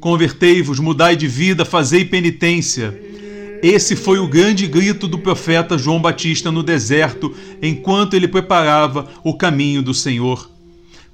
convertei-vos, mudai de vida, fazei penitência. Esse foi o grande grito do profeta João Batista no deserto, enquanto ele preparava o caminho do Senhor.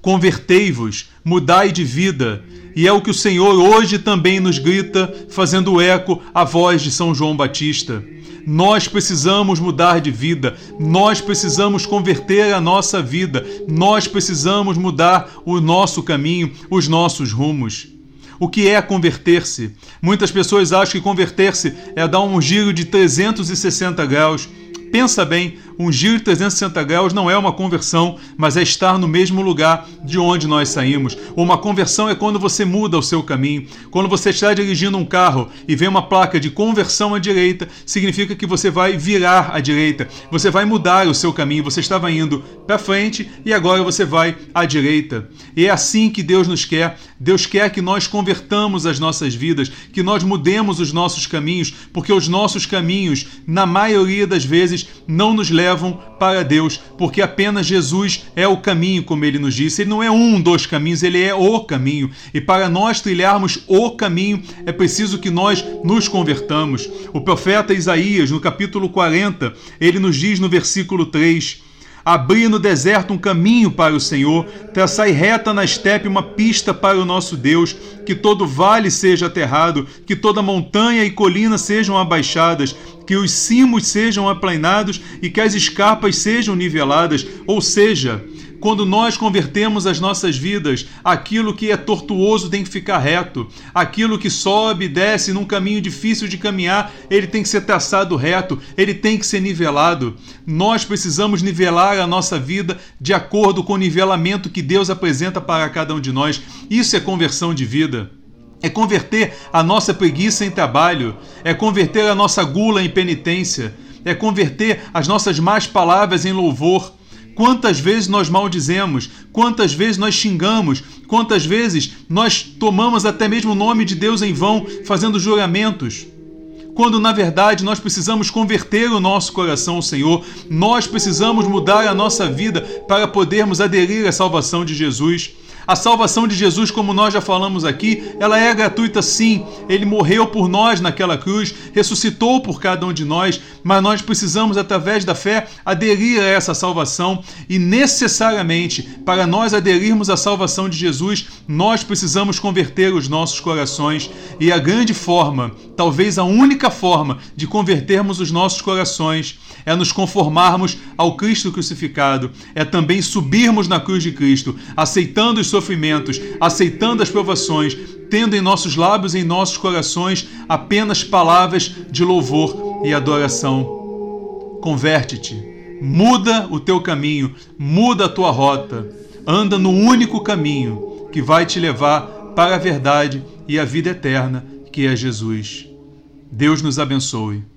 Convertei-vos, mudai de vida, e é o que o Senhor hoje também nos grita, fazendo eco à voz de São João Batista. Nós precisamos mudar de vida, nós precisamos converter a nossa vida, nós precisamos mudar o nosso caminho, os nossos rumos. O que é converter-se? Muitas pessoas acham que converter-se é dar um giro de 360 graus Pensa bem, um giro de 360 graus não é uma conversão, mas é estar no mesmo lugar de onde nós saímos. Uma conversão é quando você muda o seu caminho. Quando você está dirigindo um carro e vem uma placa de conversão à direita, significa que você vai virar à direita. Você vai mudar o seu caminho. Você estava indo para frente e agora você vai à direita. E é assim que Deus nos quer. Deus quer que nós convertamos as nossas vidas, que nós mudemos os nossos caminhos, porque os nossos caminhos, na maioria das vezes, não nos levam para Deus, porque apenas Jesus é o caminho, como ele nos disse. Ele não é um dos caminhos, ele é o caminho. E para nós trilharmos o caminho, é preciso que nós nos convertamos. O profeta Isaías, no capítulo 40, ele nos diz no versículo 3: Abri no deserto um caminho para o Senhor, traçai reta na estepe uma pista para o nosso Deus, que todo vale seja aterrado, que toda montanha e colina sejam abaixadas, que os cimos sejam aplainados e que as escarpas sejam niveladas, ou seja, quando nós convertemos as nossas vidas, aquilo que é tortuoso tem que ficar reto, aquilo que sobe e desce num caminho difícil de caminhar, ele tem que ser traçado reto, ele tem que ser nivelado. Nós precisamos nivelar a nossa vida de acordo com o nivelamento que Deus apresenta para cada um de nós. Isso é conversão de vida. É converter a nossa preguiça em trabalho, é converter a nossa gula em penitência, é converter as nossas más palavras em louvor Quantas vezes nós maldizemos, quantas vezes nós xingamos, quantas vezes nós tomamos até mesmo o nome de Deus em vão, fazendo juramentos. Quando na verdade nós precisamos converter o nosso coração ao Senhor, nós precisamos mudar a nossa vida para podermos aderir à salvação de Jesus. A salvação de Jesus, como nós já falamos aqui, ela é gratuita sim. Ele morreu por nós naquela cruz, ressuscitou por cada um de nós, mas nós precisamos, através da fé, aderir a essa salvação e necessariamente, para nós aderirmos à salvação de Jesus, nós precisamos converter os nossos corações. E a grande forma, talvez a única forma de convertermos os nossos corações é nos conformarmos ao Cristo crucificado, é também subirmos na cruz de Cristo, aceitando os sofrimentos, aceitando as provações, tendo em nossos lábios e em nossos corações apenas palavras de louvor e adoração. Converte-te, muda o teu caminho, muda a tua rota, anda no único caminho que vai te levar para a verdade e a vida eterna, que é Jesus. Deus nos abençoe.